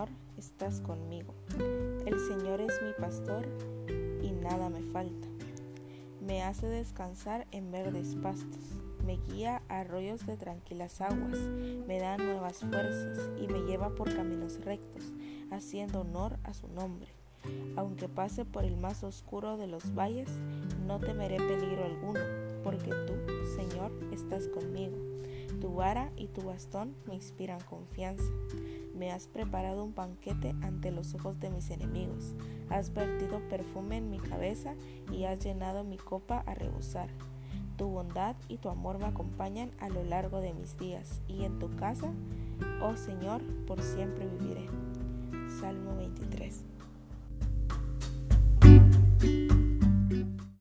Señor, estás conmigo. El Señor es mi pastor y nada me falta. Me hace descansar en verdes pastos, me guía a arroyos de tranquilas aguas, me da nuevas fuerzas y me lleva por caminos rectos, haciendo honor a su nombre. Aunque pase por el más oscuro de los valles, no temeré peligro alguno, porque tú, Señor, estás conmigo. Tu vara y tu bastón me inspiran confianza. Me has preparado un banquete ante los ojos de mis enemigos. Has vertido perfume en mi cabeza y has llenado mi copa a rebosar. Tu bondad y tu amor me acompañan a lo largo de mis días, y en tu casa, oh Señor, por siempre viviré. Salmo 23.